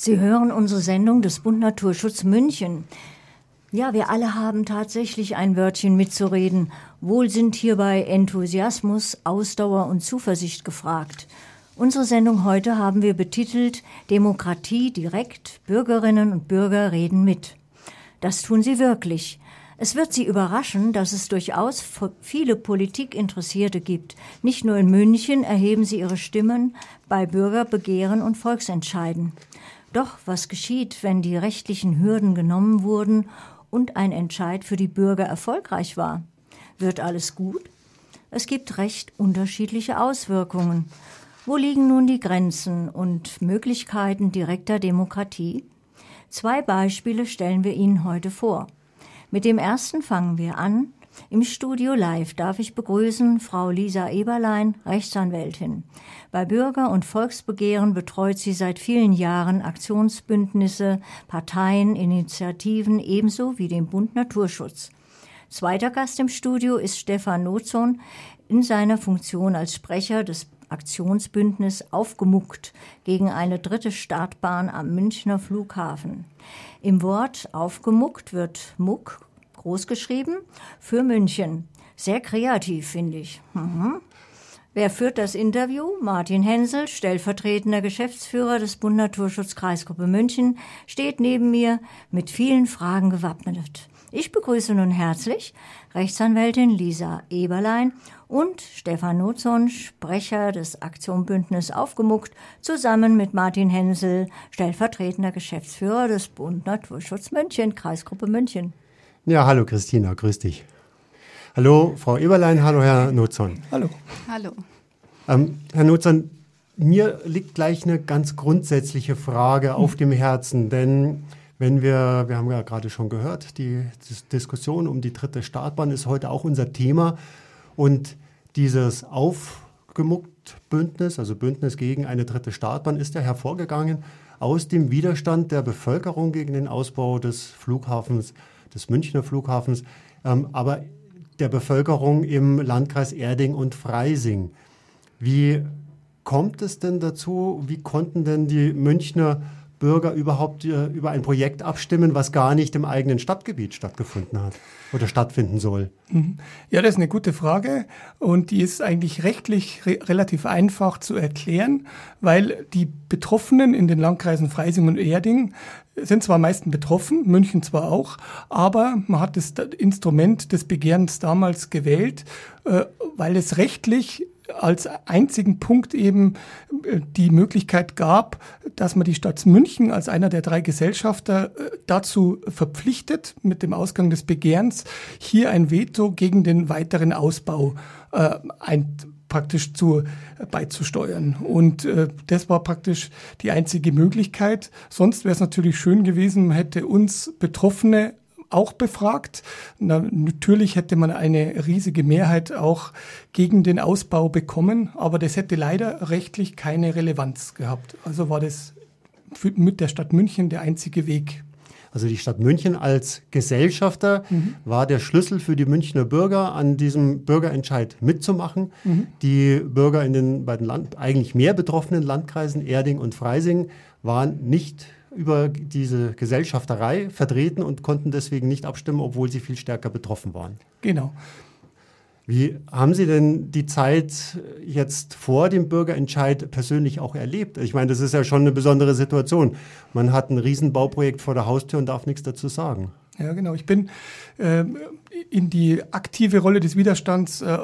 Sie hören unsere Sendung des Bund Naturschutz München. Ja, wir alle haben tatsächlich ein Wörtchen mitzureden. Wohl sind hierbei Enthusiasmus, Ausdauer und Zuversicht gefragt. Unsere Sendung heute haben wir betitelt Demokratie direkt, Bürgerinnen und Bürger reden mit. Das tun sie wirklich. Es wird Sie überraschen, dass es durchaus viele Politikinteressierte gibt. Nicht nur in München erheben sie ihre Stimmen bei Bürgerbegehren und Volksentscheiden. Doch was geschieht, wenn die rechtlichen Hürden genommen wurden und ein Entscheid für die Bürger erfolgreich war? Wird alles gut? Es gibt recht unterschiedliche Auswirkungen. Wo liegen nun die Grenzen und Möglichkeiten direkter Demokratie? Zwei Beispiele stellen wir Ihnen heute vor. Mit dem ersten fangen wir an, im Studio Live darf ich begrüßen Frau Lisa Eberlein, Rechtsanwältin. Bei Bürger- und Volksbegehren betreut sie seit vielen Jahren Aktionsbündnisse, Parteien, Initiativen ebenso wie den Bund Naturschutz. Zweiter Gast im Studio ist Stefan Nozon in seiner Funktion als Sprecher des Aktionsbündnis aufgemuckt gegen eine dritte Startbahn am Münchner Flughafen. Im Wort aufgemuckt wird Muck großgeschrieben, für München. Sehr kreativ, finde ich. Mhm. Wer führt das Interview? Martin Hensel, stellvertretender Geschäftsführer des Bund Naturschutz Kreisgruppe München, steht neben mir mit vielen Fragen gewappnet. Ich begrüße nun herzlich Rechtsanwältin Lisa Eberlein und Stefan Nutzon, Sprecher des Aktionbündnis Aufgemuckt, zusammen mit Martin Hensel, stellvertretender Geschäftsführer des Bund Naturschutz München, Kreisgruppe München. Ja, hallo Christina, grüß dich. Hallo Frau Eberlein, hallo Herr Nutzon. Hallo. Hallo. Ähm, Herr Nutzon, mir liegt gleich eine ganz grundsätzliche Frage auf dem Herzen, denn wenn wir, wir haben ja gerade schon gehört, die Diskussion um die dritte Startbahn ist heute auch unser Thema und dieses aufgemuckt Bündnis, also Bündnis gegen eine dritte Startbahn, ist ja hervorgegangen aus dem Widerstand der Bevölkerung gegen den Ausbau des Flughafens des Münchner Flughafens, ähm, aber der Bevölkerung im Landkreis Erding und Freising. Wie kommt es denn dazu? Wie konnten denn die Münchner Bürger überhaupt äh, über ein Projekt abstimmen, was gar nicht im eigenen Stadtgebiet stattgefunden hat oder stattfinden soll? Mhm. Ja, das ist eine gute Frage und die ist eigentlich rechtlich re relativ einfach zu erklären, weil die Betroffenen in den Landkreisen Freising und Erding sind zwar meisten betroffen, München zwar auch, aber man hat das Instrument des Begehrens damals gewählt, äh, weil es rechtlich als einzigen Punkt eben äh, die Möglichkeit gab, dass man die Stadt München als einer der drei Gesellschafter äh, dazu verpflichtet, mit dem Ausgang des Begehrens hier ein Veto gegen den weiteren Ausbau äh, ein, praktisch zu, beizusteuern. Und äh, das war praktisch die einzige Möglichkeit. Sonst wäre es natürlich schön gewesen, man hätte uns Betroffene auch befragt. Na, natürlich hätte man eine riesige Mehrheit auch gegen den Ausbau bekommen, aber das hätte leider rechtlich keine Relevanz gehabt. Also war das mit der Stadt München der einzige Weg. Also die Stadt München als Gesellschafter mhm. war der Schlüssel für die Münchner Bürger, an diesem Bürgerentscheid mitzumachen. Mhm. Die Bürger in den beiden Land eigentlich mehr betroffenen Landkreisen Erding und Freising waren nicht über diese Gesellschafterei vertreten und konnten deswegen nicht abstimmen, obwohl sie viel stärker betroffen waren. Genau. Wie haben Sie denn die Zeit jetzt vor dem Bürgerentscheid persönlich auch erlebt? Ich meine, das ist ja schon eine besondere Situation. Man hat ein Riesenbauprojekt vor der Haustür und darf nichts dazu sagen. Ja, genau. Ich bin äh, in die aktive Rolle des Widerstands äh,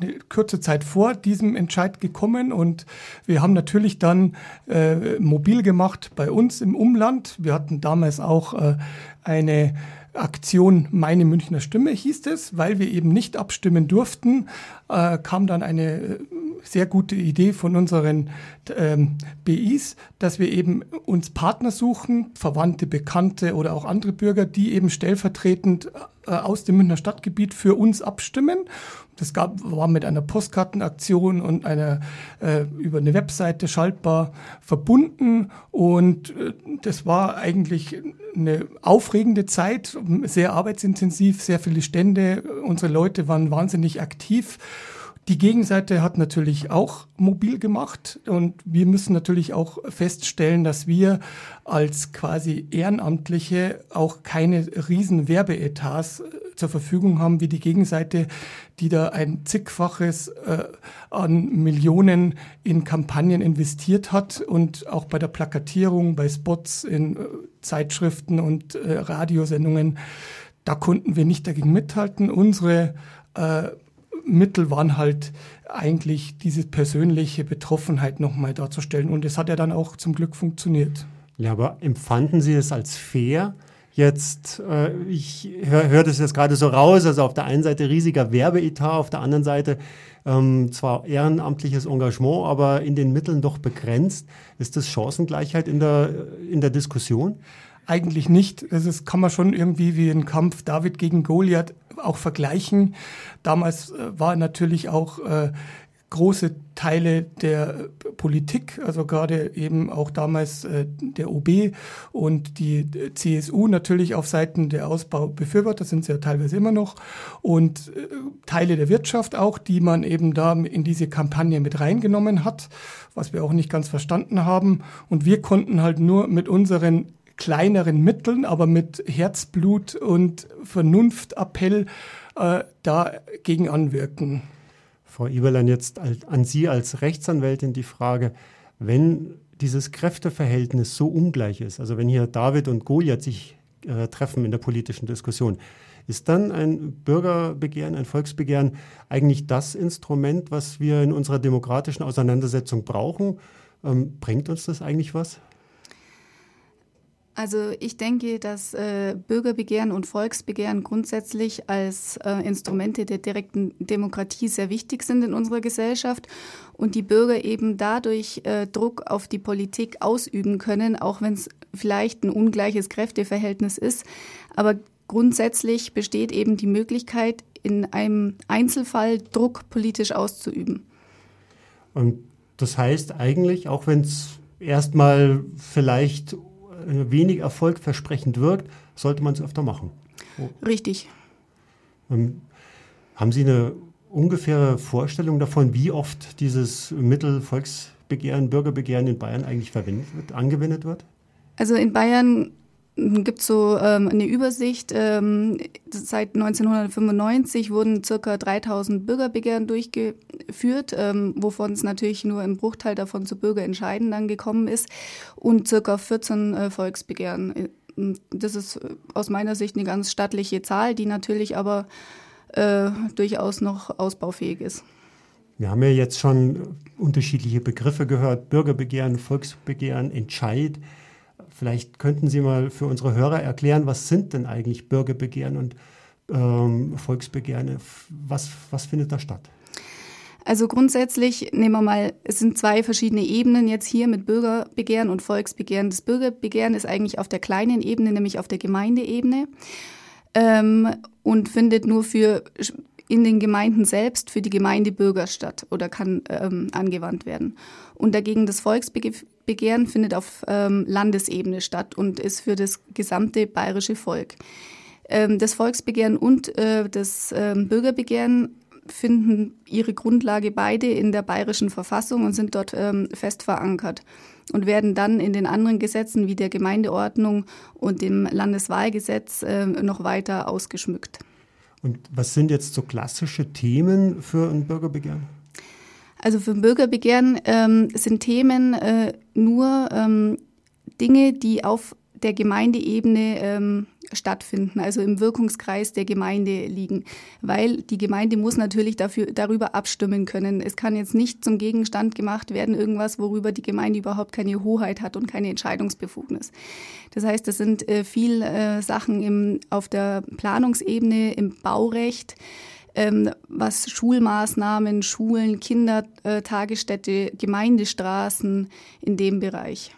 eine kurze Zeit vor diesem Entscheid gekommen und wir haben natürlich dann äh, mobil gemacht bei uns im Umland. Wir hatten damals auch äh, eine Aktion Meine Münchner Stimme hieß es, weil wir eben nicht abstimmen durften, äh, kam dann eine äh, sehr gute Idee von unseren ähm, BIs, dass wir eben uns Partner suchen, Verwandte, Bekannte oder auch andere Bürger, die eben stellvertretend aus dem Münchner Stadtgebiet für uns abstimmen. Das gab, war mit einer Postkartenaktion und einer äh, über eine Webseite schaltbar verbunden und äh, das war eigentlich eine aufregende Zeit, sehr arbeitsintensiv, sehr viele Stände. Unsere Leute waren wahnsinnig aktiv Die Gegenseite hat natürlich auch mobil gemacht und wir müssen natürlich auch feststellen, dass wir als quasi Ehrenamtliche auch keine riesen Werbeetats äh, zur Verfügung haben wie die Gegenseite, die da ein zigfaches äh, an Millionen in Kampagnen investiert hat und auch bei der Plakatierung, bei Spots in äh, Zeitschriften und äh, Radiosendungen, da konnten wir nicht dagegen mithalten. Unsere äh, Mittel waren halt eigentlich diese persönliche Betroffenheit nochmal darzustellen. Und es hat ja dann auch zum Glück funktioniert. Ja, aber empfanden Sie es als fair? Jetzt, äh, ich höre hör das jetzt gerade so raus, also auf der einen Seite riesiger Werbeetat, auf der anderen Seite ähm, zwar ehrenamtliches Engagement, aber in den Mitteln doch begrenzt. Ist das Chancengleichheit in der, in der Diskussion? Eigentlich nicht. Das kann man schon irgendwie wie ein Kampf David gegen Goliath auch vergleichen. Damals äh, war natürlich auch äh, große Teile der Politik, also gerade eben auch damals äh, der OB und die CSU natürlich auf Seiten der Ausbaubefürworter sind sie ja teilweise immer noch und äh, Teile der Wirtschaft auch, die man eben da in diese Kampagne mit reingenommen hat, was wir auch nicht ganz verstanden haben und wir konnten halt nur mit unseren kleineren Mitteln, aber mit Herzblut und Vernunftappell äh, dagegen anwirken. Frau Eberlein, jetzt an Sie als Rechtsanwältin die Frage, wenn dieses Kräfteverhältnis so ungleich ist, also wenn hier David und Goliath sich äh, treffen in der politischen Diskussion, ist dann ein Bürgerbegehren, ein Volksbegehren eigentlich das Instrument, was wir in unserer demokratischen Auseinandersetzung brauchen? Ähm, bringt uns das eigentlich was? Also ich denke, dass äh, Bürgerbegehren und Volksbegehren grundsätzlich als äh, Instrumente der direkten Demokratie sehr wichtig sind in unserer Gesellschaft und die Bürger eben dadurch äh, Druck auf die Politik ausüben können, auch wenn es vielleicht ein ungleiches Kräfteverhältnis ist. Aber grundsätzlich besteht eben die Möglichkeit, in einem Einzelfall Druck politisch auszuüben. Und das heißt eigentlich, auch wenn es erstmal vielleicht wenig erfolgversprechend wirkt, sollte man es öfter machen. Richtig. Ähm, haben Sie eine ungefähre Vorstellung davon, wie oft dieses Mittel Volksbegehren, Bürgerbegehren in Bayern eigentlich verwendet wird, angewendet wird? Also in Bayern gibt es so ähm, eine Übersicht. Ähm, seit 1995 wurden circa 3000 Bürgerbegehren durchgeführt, ähm, wovon es natürlich nur ein Bruchteil davon zu Bürgerentscheiden dann gekommen ist und circa 14 äh, Volksbegehren. Das ist aus meiner Sicht eine ganz stattliche Zahl, die natürlich aber äh, durchaus noch ausbaufähig ist. Wir haben ja jetzt schon unterschiedliche Begriffe gehört, Bürgerbegehren, Volksbegehren, Entscheid. Vielleicht könnten Sie mal für unsere Hörer erklären, was sind denn eigentlich Bürgerbegehren und ähm, Volksbegehren? Was, was findet da statt? Also grundsätzlich nehmen wir mal, es sind zwei verschiedene Ebenen jetzt hier mit Bürgerbegehren und Volksbegehren. Das Bürgerbegehren ist eigentlich auf der kleinen Ebene, nämlich auf der Gemeindeebene ähm, und findet nur für in den Gemeinden selbst für die Gemeindebürger statt oder kann ähm, angewandt werden. Und dagegen das Volksbegehren findet auf ähm, Landesebene statt und ist für das gesamte bayerische Volk. Ähm, das Volksbegehren und äh, das ähm, Bürgerbegehren finden ihre Grundlage beide in der bayerischen Verfassung und sind dort ähm, fest verankert und werden dann in den anderen Gesetzen wie der Gemeindeordnung und dem Landeswahlgesetz äh, noch weiter ausgeschmückt. Und was sind jetzt so klassische Themen für ein Bürgerbegehren? Also für ein Bürgerbegehren ähm, sind Themen äh, nur ähm, Dinge, die auf der Gemeindeebene ähm, stattfinden, also im Wirkungskreis der Gemeinde liegen, weil die Gemeinde muss natürlich dafür, darüber abstimmen können. Es kann jetzt nicht zum Gegenstand gemacht werden, irgendwas, worüber die Gemeinde überhaupt keine Hoheit hat und keine Entscheidungsbefugnis. Das heißt, das sind äh, viel äh, Sachen im, auf der Planungsebene, im Baurecht, ähm, was Schulmaßnahmen, Schulen, Kindertagesstätte, Gemeindestraßen in dem Bereich.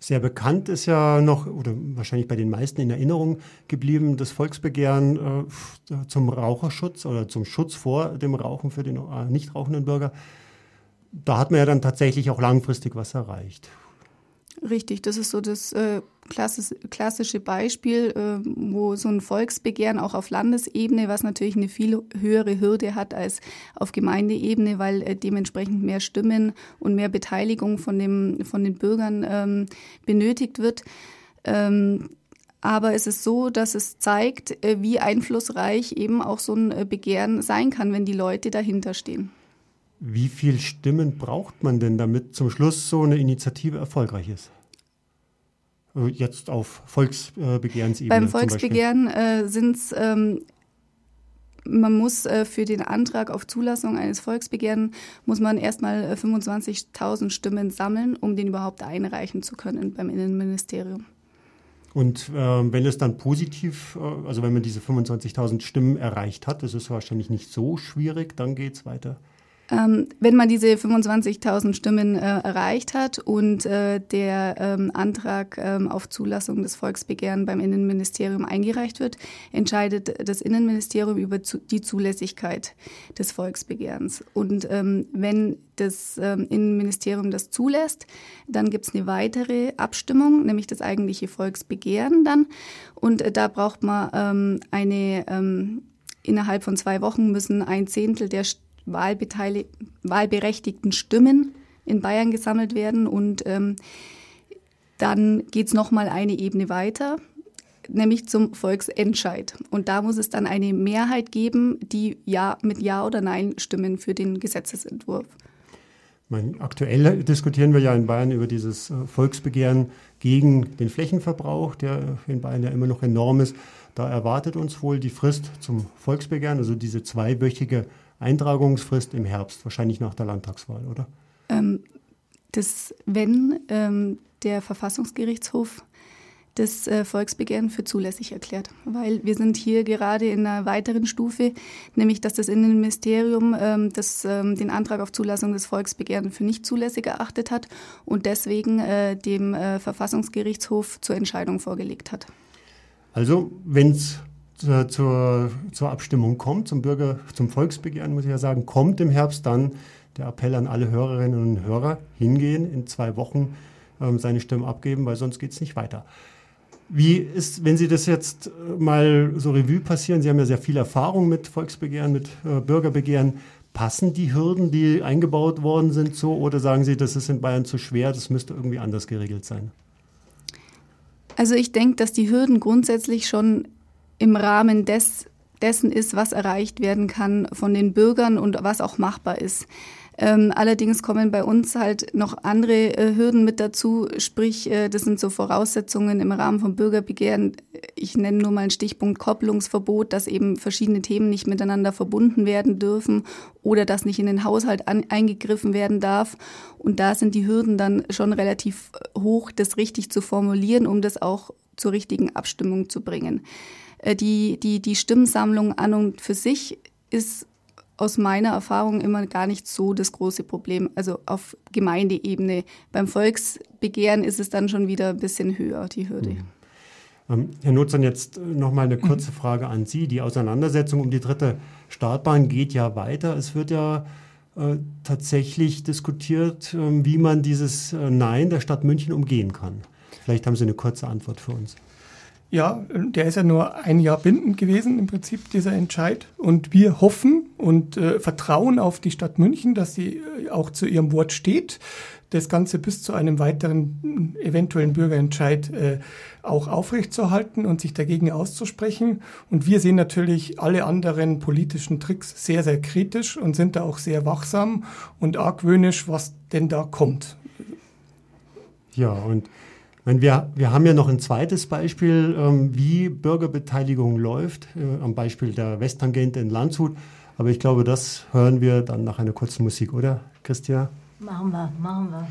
Sehr bekannt ist ja noch, oder wahrscheinlich bei den meisten in Erinnerung geblieben, das Volksbegehren äh, zum Raucherschutz oder zum Schutz vor dem Rauchen für den äh, nicht rauchenden Bürger. Da hat man ja dann tatsächlich auch langfristig was erreicht. Richtig, das ist so das äh, klassische Beispiel, äh, wo so ein Volksbegehren auch auf Landesebene, was natürlich eine viel höhere Hürde hat als auf Gemeindeebene, weil äh, dementsprechend mehr Stimmen und mehr Beteiligung von, dem, von den Bürgern ähm, benötigt wird. Ähm, aber es ist so, dass es zeigt, äh, wie einflussreich eben auch so ein äh, Begehren sein kann, wenn die Leute dahinter stehen. Wie viele Stimmen braucht man denn, damit zum Schluss so eine Initiative erfolgreich ist? Äh, jetzt auf Volksbegehrensebene. Beim Volksbegehren äh, sind es, ähm, man muss äh, für den Antrag auf Zulassung eines Volksbegehren, muss man erstmal 25.000 Stimmen sammeln, um den überhaupt einreichen zu können beim Innenministerium. Und äh, wenn es dann positiv, äh, also wenn man diese 25.000 Stimmen erreicht hat, das ist wahrscheinlich nicht so schwierig, dann geht es weiter. Ähm, wenn man diese 25.000 Stimmen äh, erreicht hat und äh, der ähm, Antrag ähm, auf Zulassung des Volksbegehren beim Innenministerium eingereicht wird, entscheidet das Innenministerium über zu, die Zulässigkeit des Volksbegehrens. Und ähm, wenn das ähm, Innenministerium das zulässt, dann gibt es eine weitere Abstimmung, nämlich das eigentliche Volksbegehren dann. Und äh, da braucht man ähm, eine innerhalb von zwei Wochen müssen ein Zehntel der wahlberechtigten Stimmen in Bayern gesammelt werden. Und ähm, dann geht es nochmal eine Ebene weiter, nämlich zum Volksentscheid. Und da muss es dann eine Mehrheit geben, die ja mit Ja oder Nein stimmen für den Gesetzesentwurf. Meine, aktuell diskutieren wir ja in Bayern über dieses äh, Volksbegehren gegen den Flächenverbrauch, der in Bayern ja immer noch enorm ist. Da erwartet uns wohl die Frist zum Volksbegehren, also diese zweiwöchige Eintragungsfrist im Herbst, wahrscheinlich nach der Landtagswahl, oder? Ähm, das, wenn ähm, der Verfassungsgerichtshof das äh, Volksbegehren für zulässig erklärt. Weil wir sind hier gerade in einer weiteren Stufe, nämlich dass das Innenministerium ähm, das, ähm, den Antrag auf Zulassung des Volksbegehren für nicht zulässig erachtet hat und deswegen äh, dem äh, Verfassungsgerichtshof zur Entscheidung vorgelegt hat. Also, wenn es zur, zur, zur Abstimmung kommt, zum Bürger, zum Volksbegehren, muss ich ja sagen, kommt im Herbst dann der Appell an alle Hörerinnen und Hörer, hingehen, in zwei Wochen ähm, seine Stimme abgeben, weil sonst geht es nicht weiter. Wie ist, wenn Sie das jetzt äh, mal so Revue passieren, Sie haben ja sehr viel Erfahrung mit Volksbegehren, mit äh, Bürgerbegehren, passen die Hürden, die eingebaut worden sind, so oder sagen Sie, das ist in Bayern zu schwer, das müsste irgendwie anders geregelt sein? Also ich denke, dass die Hürden grundsätzlich schon im Rahmen des, dessen ist, was erreicht werden kann von den Bürgern und was auch machbar ist. Ähm, allerdings kommen bei uns halt noch andere äh, Hürden mit dazu, sprich, äh, das sind so Voraussetzungen im Rahmen von Bürgerbegehren. Ich nenne nur mal einen Stichpunkt Kopplungsverbot, dass eben verschiedene Themen nicht miteinander verbunden werden dürfen oder dass nicht in den Haushalt an, eingegriffen werden darf. Und da sind die Hürden dann schon relativ hoch, das richtig zu formulieren, um das auch zur richtigen Abstimmung zu bringen. Äh, die, die, die Stimmsammlung an und für sich ist aus meiner Erfahrung immer gar nicht so das große Problem. Also auf Gemeindeebene. Beim Volksbegehren ist es dann schon wieder ein bisschen höher, die Hürde. Mhm. Ähm, Herr Nutzern, jetzt noch mal eine kurze mhm. Frage an Sie. Die Auseinandersetzung um die dritte Startbahn geht ja weiter. Es wird ja äh, tatsächlich diskutiert, äh, wie man dieses äh, Nein der Stadt München umgehen kann. Vielleicht haben Sie eine kurze Antwort für uns. Ja, der ist ja nur ein Jahr bindend gewesen im Prinzip, dieser Entscheid. Und wir hoffen und äh, vertrauen auf die Stadt München, dass sie äh, auch zu ihrem Wort steht, das Ganze bis zu einem weiteren äh, eventuellen Bürgerentscheid äh, auch aufrechtzuerhalten und sich dagegen auszusprechen. Und wir sehen natürlich alle anderen politischen Tricks sehr, sehr kritisch und sind da auch sehr wachsam und argwöhnisch, was denn da kommt. Ja, und meine, wir, wir haben ja noch ein zweites Beispiel, ähm, wie Bürgerbeteiligung läuft, äh, am Beispiel der Westtangente in Landshut. Aber ich glaube, das hören wir dann nach einer kurzen Musik, oder, Christian? Machen wir, machen wir.